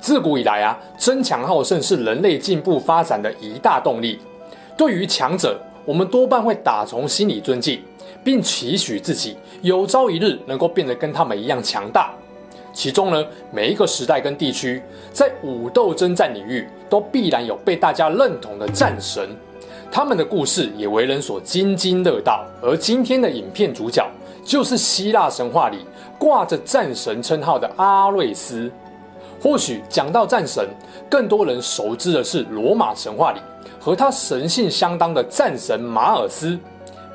自古以来啊，争强好胜是人类进步发展的一大动力。对于强者，我们多半会打从心里尊敬，并期许自己有朝一日能够变得跟他们一样强大。其中呢，每一个时代跟地区，在武斗征战领域，都必然有被大家认同的战神，他们的故事也为人所津津乐道。而今天的影片主角，就是希腊神话里挂着战神称号的阿瑞斯。或许讲到战神，更多人熟知的是罗马神话里和他神性相当的战神马尔斯。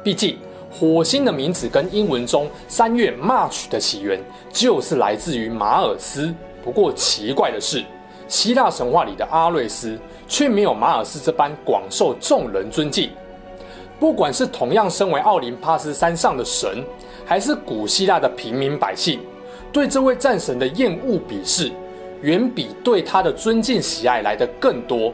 毕竟，火星的名字跟英文中三月 March 的起源就是来自于马尔斯。不过奇怪的是，希腊神话里的阿瑞斯却没有马尔斯这般广受众人尊敬。不管是同样身为奥林帕斯山上的神，还是古希腊的平民百姓，对这位战神的厌恶鄙视。远比对他的尊敬喜爱来得更多。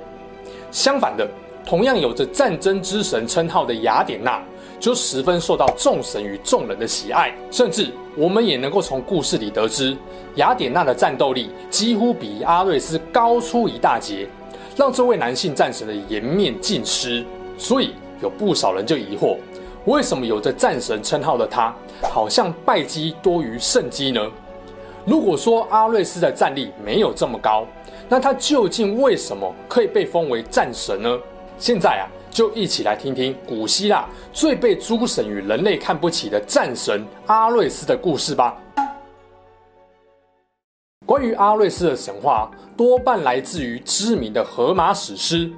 相反的，同样有着战争之神称号的雅典娜，就十分受到众神与众人的喜爱。甚至，我们也能够从故事里得知，雅典娜的战斗力几乎比阿瑞斯高出一大截，让这位男性战神的颜面尽失。所以，有不少人就疑惑，为什么有着战神称号的他，好像败绩多于胜绩呢？如果说阿瑞斯的战力没有这么高，那他究竟为什么可以被封为战神呢？现在啊，就一起来听听古希腊最被诸神与人类看不起的战神阿瑞斯的故事吧。关于阿瑞斯的神话，多半来自于知名的荷马史诗。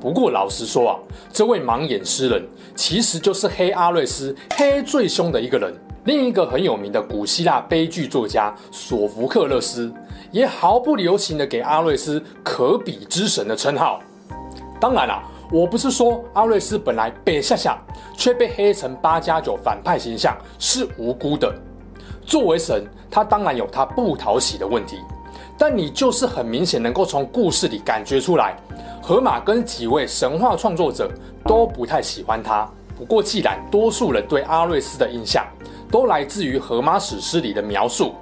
不过老实说啊，这位盲眼诗人其实就是黑阿瑞斯黑最凶的一个人。另一个很有名的古希腊悲剧作家索福克勒斯，也毫不留情地给阿瑞斯可比之神的称号。当然啦，我不是说阿瑞斯本来白夏夏，却被黑成八加九反派形象是无辜的。作为神，他当然有他不讨喜的问题，但你就是很明显能够从故事里感觉出来，荷马跟几位神话创作者都不太喜欢他。不过，既然多数人对阿瑞斯的印象，都来自于荷马史诗里的描述，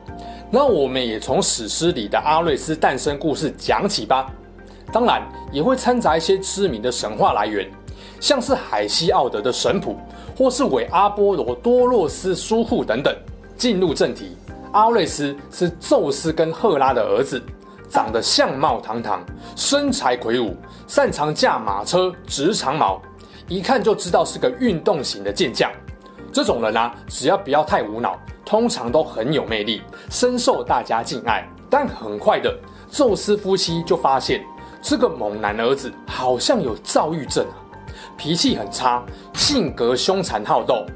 那我们也从史诗里的阿瑞斯诞生故事讲起吧。当然，也会掺杂一些知名的神话来源，像是海西奥德的神谱，或是伪阿波罗多洛斯书库等等。进入正题，阿瑞斯是宙斯跟赫拉的儿子，长得相貌堂堂，身材魁梧，擅长驾马车，执长矛，一看就知道是个运动型的健将。这种人啊，只要不要太无脑，通常都很有魅力，深受大家敬爱。但很快的，宙斯夫妻就发现这个猛男儿子好像有躁郁症啊，脾气很差，性格凶残好斗。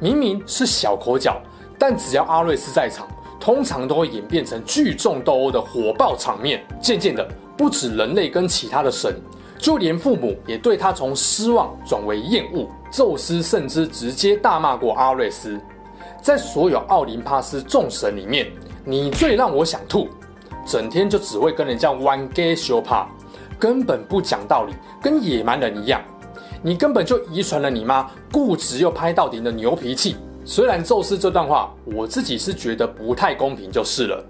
明明是小口角，但只要阿瑞斯在场，通常都会演变成聚众斗殴的火爆场面。渐渐的，不止人类跟其他的神。就连父母也对他从失望转为厌恶，宙斯甚至直接大骂过阿瑞斯。在所有奥林帕斯众神里面，你最让我想吐，整天就只会跟人家玩 gay 修帕，根本不讲道理，跟野蛮人一样。你根本就遗传了你妈固执又拍到底的牛脾气。虽然宙斯这段话，我自己是觉得不太公平，就是了。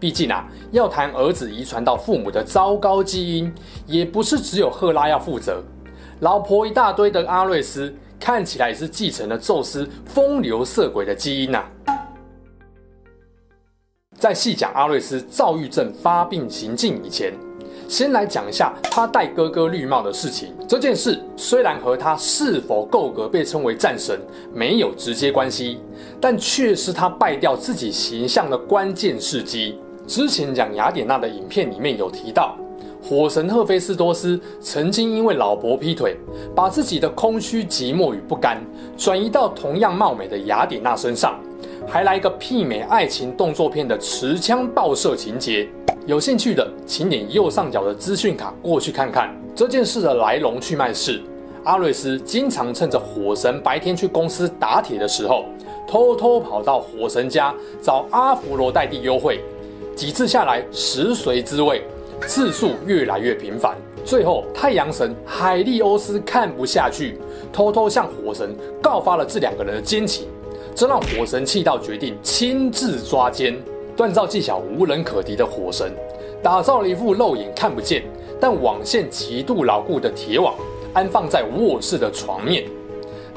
毕竟啊，要谈儿子遗传到父母的糟糕基因，也不是只有赫拉要负责，老婆一大堆的阿瑞斯，看起来也是继承了宙斯风流色鬼的基因呐、在细讲阿瑞斯躁郁症发病行径以前，先来讲一下他戴哥哥绿帽的事情。这件事虽然和他是否够格被称为战神没有直接关系，但却是他败掉自己形象的关键事迹。之前讲雅典娜的影片里面有提到，火神赫菲斯多斯曾经因为老婆劈腿，把自己的空虚、寂寞与不甘转移到同样貌美的雅典娜身上，还来一个媲美爱情动作片的持枪爆射情节。有兴趣的，请点右上角的资讯卡过去看看。这件事的来龙去脉是，阿瑞斯经常趁着火神白天去公司打铁的时候，偷偷跑到火神家找阿芙罗黛蒂幽会。几次下来，食髓知味，次数越来越频繁。最后，太阳神海利欧斯看不下去，偷偷向火神告发了这两个人的奸情，这让火神气到决定亲自抓奸。锻造技巧无人可敌的火神，打造了一副肉眼看不见但网线极度牢固的铁网，安放在卧室的床面。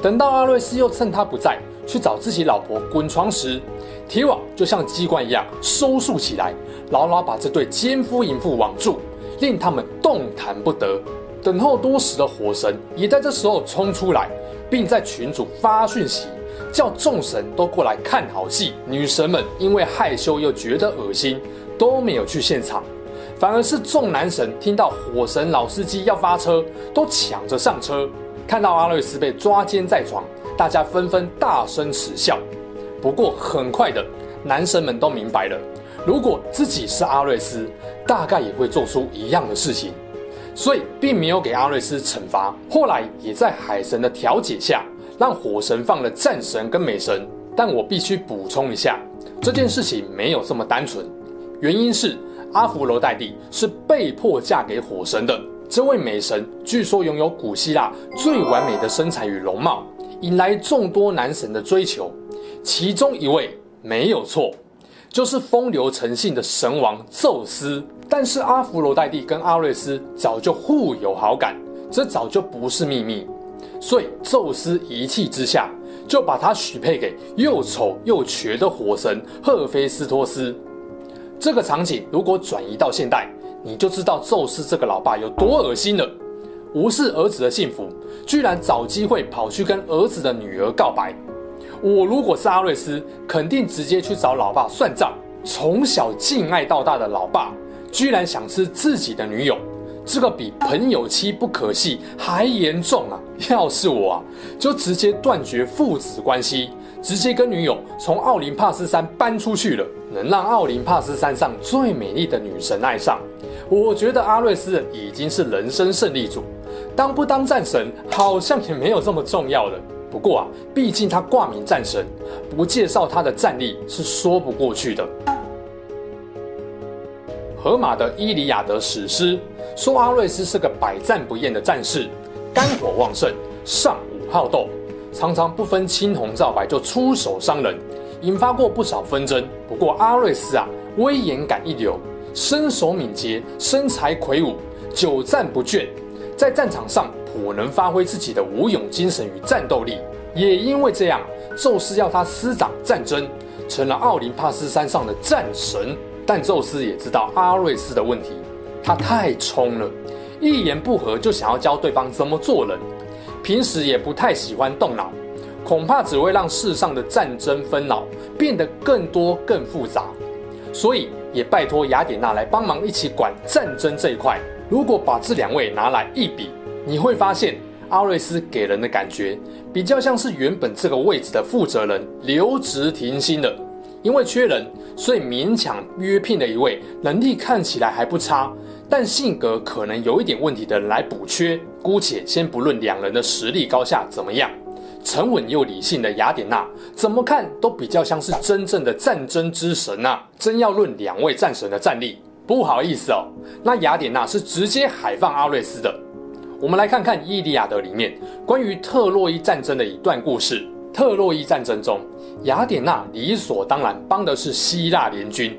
等到阿瑞斯又趁他不在去找自己老婆滚床时，铁网就像机关一样收束起来，牢牢把这对奸夫淫妇网住，令他们动弹不得。等候多时的火神也在这时候冲出来，并在群主发讯息。叫众神都过来看好戏，女神们因为害羞又觉得恶心，都没有去现场，反而是众男神听到火神老司机要发车，都抢着上车。看到阿瑞斯被抓奸在床，大家纷纷大声耻笑。不过很快的，男神们都明白了，如果自己是阿瑞斯，大概也会做出一样的事情，所以并没有给阿瑞斯惩罚。后来也在海神的调解下。让火神放了战神跟美神，但我必须补充一下，这件事情没有这么单纯。原因是阿芙罗黛蒂是被迫嫁给火神的。这位美神据说拥有古希腊最完美的身材与容貌，引来众多男神的追求。其中一位没有错，就是风流成性的神王宙斯。但是阿芙罗黛蒂跟阿瑞斯早就互有好感，这早就不是秘密。所以，宙斯一气之下就把他许配给又丑又瘸的火神赫菲斯托斯。这个场景如果转移到现代，你就知道宙斯这个老爸有多恶心了。无视儿子的幸福，居然找机会跑去跟儿子的女儿告白。我如果是阿瑞斯，肯定直接去找老爸算账。从小敬爱到大的老爸，居然想吃自己的女友。这个比朋友妻不可戏还严重啊！要是我啊，就直接断绝父子关系，直接跟女友从奥林帕斯山搬出去了。能让奥林帕斯山上最美丽的女神爱上，我觉得阿瑞斯已经是人生胜利组。当不当战神，好像也没有这么重要了。不过啊，毕竟他挂名战神，不介绍他的战力是说不过去的。荷马的《伊里亚德》史诗说，阿瑞斯是个百战不厌的战士，肝火旺盛，尚武好斗，常常不分青红皂白就出手伤人，引发过不少纷争。不过阿瑞斯啊，威严感一流，身手敏捷，身材魁梧，久战不倦，在战场上颇能发挥自己的武勇精神与战斗力。也因为这样，宙斯要他司掌战争，成了奥林帕斯山上的战神。但宙斯也知道阿瑞斯的问题，他太冲了，一言不合就想要教对方怎么做人，平时也不太喜欢动脑，恐怕只会让世上的战争纷扰变得更多更复杂。所以也拜托雅典娜来帮忙一起管战争这一块。如果把这两位拿来一比，你会发现阿瑞斯给人的感觉比较像是原本这个位置的负责人留职停薪的。因为缺人，所以勉强约聘了一位能力看起来还不差，但性格可能有一点问题的人来补缺。姑且先不论两人的实力高下怎么样，沉稳又理性的雅典娜怎么看都比较像是真正的战争之神啊！真要论两位战神的战力，不好意思哦，那雅典娜是直接海放阿瑞斯的。我们来看看《伊利亚德》里面关于特洛伊战争的一段故事。特洛伊战争中，雅典娜理所当然帮的是希腊联军，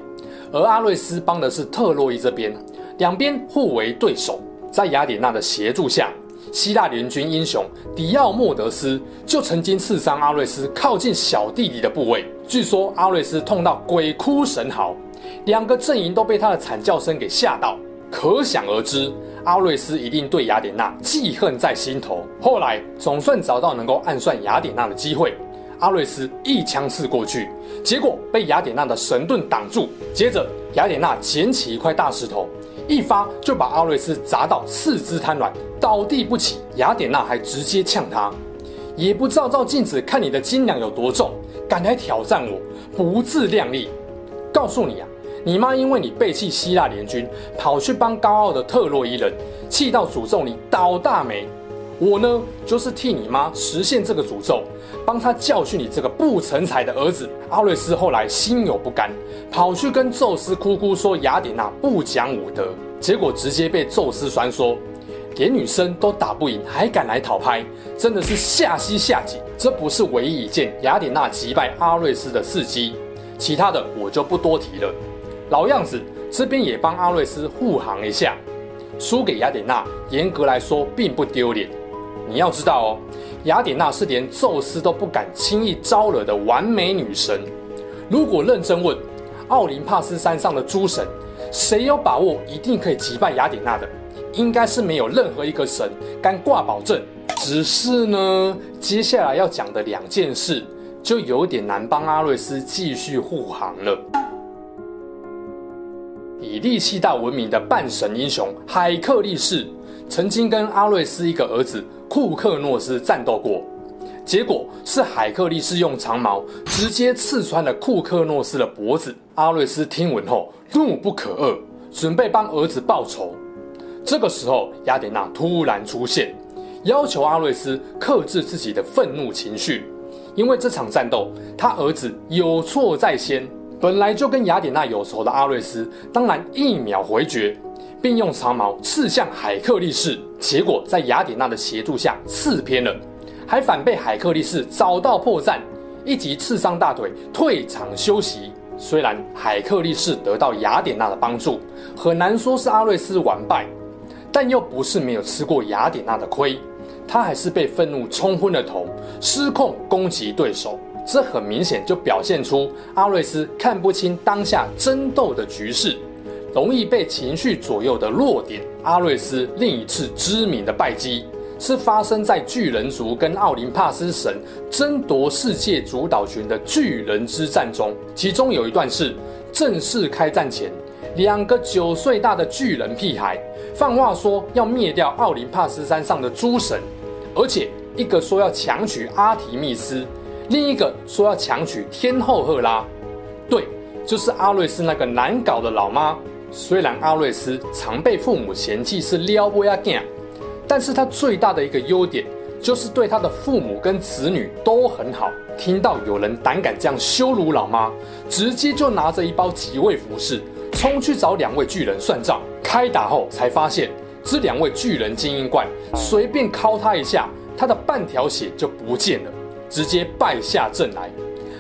而阿瑞斯帮的是特洛伊这边，两边互为对手。在雅典娜的协助下，希腊联军英雄迪奥莫德斯就曾经刺伤阿瑞斯靠近小弟弟的部位，据说阿瑞斯痛到鬼哭神嚎，两个阵营都被他的惨叫声给吓到，可想而知。阿瑞斯一定对雅典娜记恨在心头。后来总算找到能够暗算雅典娜的机会，阿瑞斯一枪刺过去，结果被雅典娜的神盾挡住。接着，雅典娜捡起一块大石头，一发就把阿瑞斯砸到四肢瘫软，倒地不起。雅典娜还直接呛他：“也不照照镜子看你的斤两有多重，敢来挑战我，不自量力！告诉你啊，你妈因为你背弃希腊联军，跑去帮高傲的特洛伊人，气到诅咒你倒大霉。我呢，就是替你妈实现这个诅咒，帮她教训你这个不成才的儿子。阿瑞斯后来心有不甘，跑去跟宙斯哭哭说雅典娜不讲武德，结果直接被宙斯酸说，连女生都打不赢，还敢来讨拍，真的是下西下井。这不是唯一一件雅典娜击败阿瑞斯的事迹，其他的我就不多提了。老样子，这边也帮阿瑞斯护航一下。输给雅典娜，严格来说并不丢脸。你要知道哦，雅典娜是连宙斯都不敢轻易招惹的完美女神。如果认真问，奥林帕斯山上的诸神，谁有把握一定可以击败雅典娜的？应该是没有任何一个神敢挂保证。只是呢，接下来要讲的两件事，就有点难帮阿瑞斯继续护航了。以力气大闻名的半神英雄海克力士，曾经跟阿瑞斯一个儿子库克诺斯战斗过，结果是海克力士用长矛直接刺穿了库克诺斯的脖子。阿瑞斯听闻后怒不可遏，准备帮儿子报仇。这个时候，雅典娜突然出现，要求阿瑞斯克制自己的愤怒情绪，因为这场战斗他儿子有错在先。本来就跟雅典娜有仇的阿瑞斯，当然一秒回绝，并用长矛刺向海克力士，结果在雅典娜的协助下刺偏了，还反被海克力士找到破绽，一击刺伤大腿，退场休息。虽然海克力士得到雅典娜的帮助，很难说是阿瑞斯完败，但又不是没有吃过雅典娜的亏，他还是被愤怒冲昏了头，失控攻击对手。这很明显就表现出阿瑞斯看不清当下争斗的局势，容易被情绪左右的弱点。阿瑞斯另一次知名的败绩是发生在巨人族跟奥林帕斯神争夺世界主导权的巨人之战中，其中有一段是正式开战前，两个九岁大的巨人屁孩放话说要灭掉奥林帕斯山上的诸神，而且一个说要强娶阿提密斯。另一个说要强娶天后赫拉，对，就是阿瑞斯那个难搞的老妈。虽然阿瑞斯常被父母嫌弃是撩妹仔囝，但是他最大的一个优点就是对他的父母跟子女都很好。听到有人胆敢这样羞辱老妈，直接就拿着一包即位服饰冲去找两位巨人算账。开打后才发现，这两位巨人精英怪随便敲他一下，他的半条血就不见了。直接败下阵来，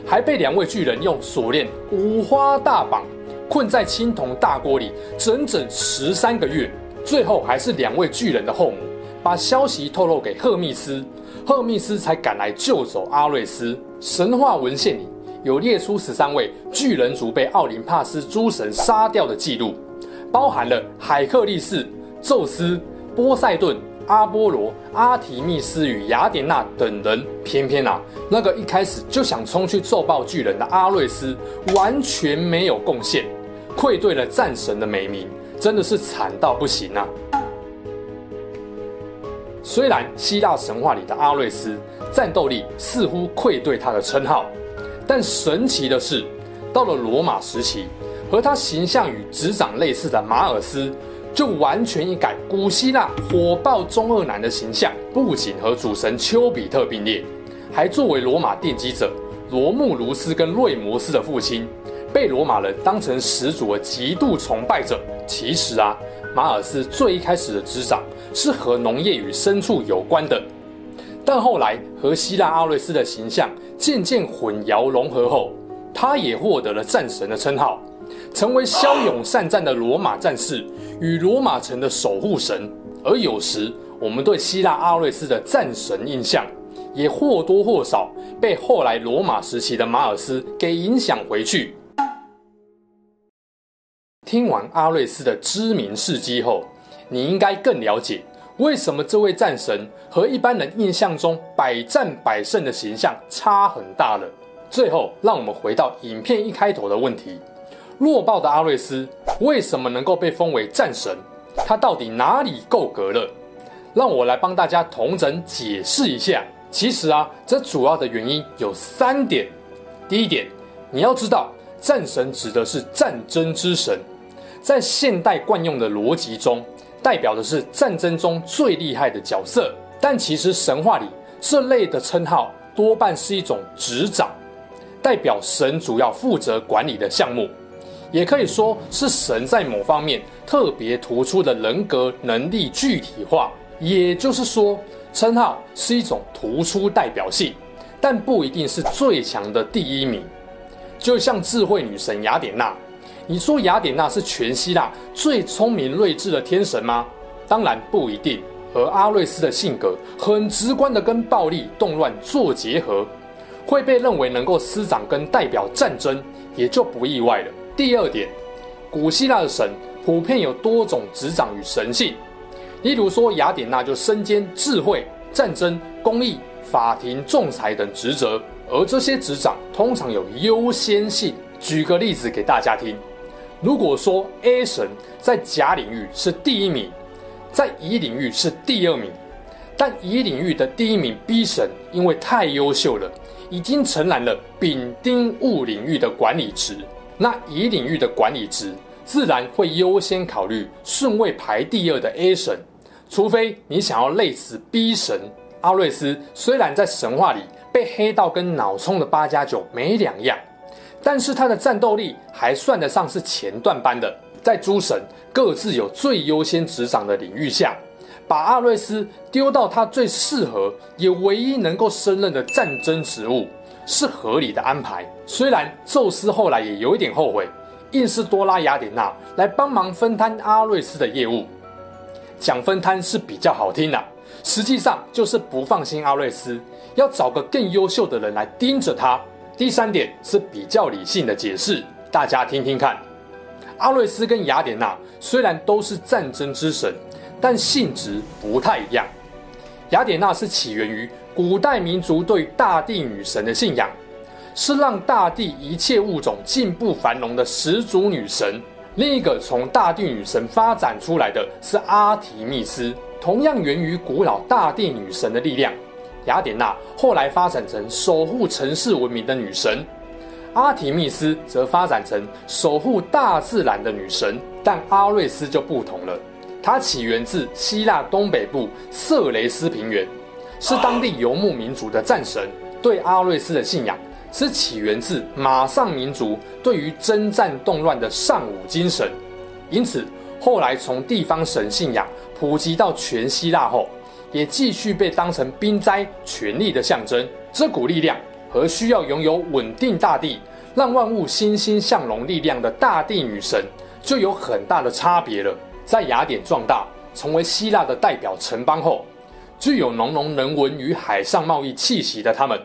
还被两位巨人用锁链五花大绑，困在青铜大锅里整整十三个月。最后还是两位巨人的后母把消息透露给赫密斯，赫密斯才赶来救走阿瑞斯。神话文献里有列出十三位巨人族被奥林帕斯诸神杀掉的记录，包含了海克力士、宙斯、波塞顿。阿波罗、阿提密斯与雅典娜等人，偏偏啊，那个一开始就想冲去揍爆巨人的阿瑞斯，完全没有贡献，愧对了战神的美名，真的是惨到不行啊！虽然希腊神话里的阿瑞斯战斗力似乎愧对他的称号，但神奇的是，到了罗马时期，和他形象与执掌类似的马尔斯。就完全一改古希腊火爆中二男的形象，不仅和主神丘比特并列，还作为罗马奠基者罗慕卢斯跟瑞摩斯的父亲，被罗马人当成始祖而极度崇拜者。其实啊，马尔斯最一开始的执掌是和农业与牲畜有关的，但后来和希腊阿瑞斯的形象渐渐混淆融合后，他也获得了战神的称号。成为骁勇善战的罗马战士与罗马城的守护神，而有时我们对希腊阿瑞斯的战神印象，也或多或少被后来罗马时期的马尔斯给影响回去。听完阿瑞斯的知名事迹后，你应该更了解为什么这位战神和一般人印象中百战百胜的形象差很大了。最后，让我们回到影片一开头的问题。弱爆的阿瑞斯为什么能够被封为战神？他到底哪里够格了？让我来帮大家同整解释一下。其实啊，这主要的原因有三点。第一点，你要知道，战神指的是战争之神，在现代惯用的逻辑中，代表的是战争中最厉害的角色。但其实神话里这类的称号多半是一种执掌，代表神主要负责管理的项目，也可以说是神在某方面特别突出的人格能力具体化。也就是说，称号是一种突出代表性，但不一定是最强的第一名。就像智慧女神雅典娜，你说雅典娜是全希腊最聪明睿智的天神吗？当然不一定。而阿瑞斯的性格很直观地跟暴力动乱做结合，会被认为能够司掌跟代表战争，也就不意外了。第二点，古希腊的神普遍有多种执掌与神性。例如说，雅典娜就身兼智慧、战争、公益、法庭、仲裁等职责，而这些执掌通常有优先性。举个例子给大家听：如果说 A 神在甲领域是第一名，在乙领域是第二名，但乙领域的第一名 B 神因为太优秀了，已经承揽了丙丁戊领域的管理职，那乙领域的管理职自然会优先考虑顺位排第二的 A 神。除非你想要累死 B 神阿瑞斯，虽然在神话里被黑到跟脑冲的八加九没两样，但是他的战斗力还算得上是前段班的。在诸神各自有最优先执掌的领域下，把阿瑞斯丢到他最适合也唯一能够胜任的战争职务，是合理的安排。虽然宙斯后来也有一点后悔，硬是多拉雅典娜来帮忙分摊阿瑞斯的业务。讲分摊是比较好听的，实际上就是不放心阿瑞斯，要找个更优秀的人来盯着他。第三点是比较理性的解释，大家听听看。阿瑞斯跟雅典娜虽然都是战争之神，但性质不太一样。雅典娜是起源于古代民族对大地女神的信仰，是让大地一切物种进步繁荣的始祖女神。另一个从大地女神发展出来的是阿提密斯，同样源于古老大地女神的力量。雅典娜后来发展成守护城市文明的女神，阿提密斯则发展成守护大自然的女神。但阿瑞斯就不同了，它起源自希腊东北部色雷斯平原，是当地游牧民族的战神。对阿瑞斯的信仰。是起源自马上民族对于征战动乱的尚武精神，因此后来从地方神信仰普及到全希腊后，也继续被当成兵灾权力的象征。这股力量和需要拥有稳定大地、让万物欣欣向荣力量的大地女神就有很大的差别了。在雅典壮大，成为希腊的代表城邦后，具有浓浓人文与海上贸易气息的他们。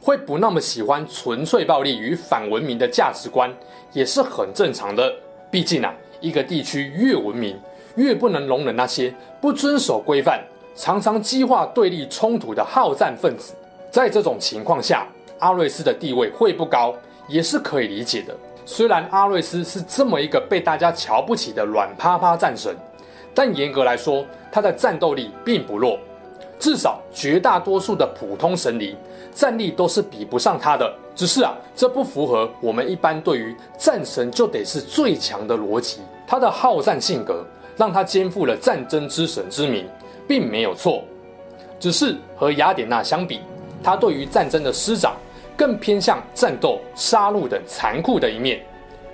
会不那么喜欢纯粹暴力与反文明的价值观，也是很正常的。毕竟啊，一个地区越文明，越不能容忍那些不遵守规范、常常激化对立冲突的好战分子。在这种情况下，阿瑞斯的地位会不高，也是可以理解的。虽然阿瑞斯是这么一个被大家瞧不起的软趴趴战神，但严格来说，他的战斗力并不弱。至少绝大多数的普通神灵战力都是比不上他的。只是啊，这不符合我们一般对于战神就得是最强的逻辑。他的好战性格让他肩负了战争之神之名，并没有错。只是和雅典娜相比，他对于战争的施展更偏向战斗、杀戮等残酷的一面，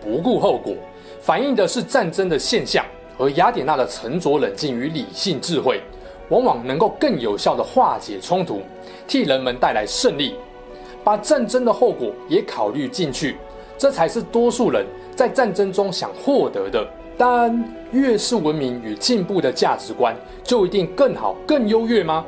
不顾后果，反映的是战争的现象。而雅典娜的沉着冷静与理性智慧。往往能够更有效地化解冲突，替人们带来胜利，把战争的后果也考虑进去，这才是多数人在战争中想获得的。但越是文明与进步的价值观，就一定更好、更优越吗？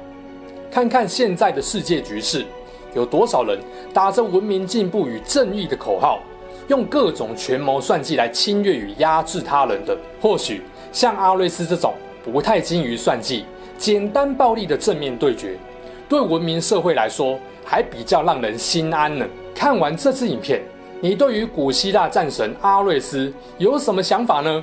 看看现在的世界局势，有多少人打着文明进步与正义的口号，用各种权谋算计来侵略与压制他人的？或许像阿瑞斯这种不太精于算计。简单暴力的正面对决，对文明社会来说还比较让人心安呢。看完这支影片，你对于古希腊战神阿瑞斯有什么想法呢？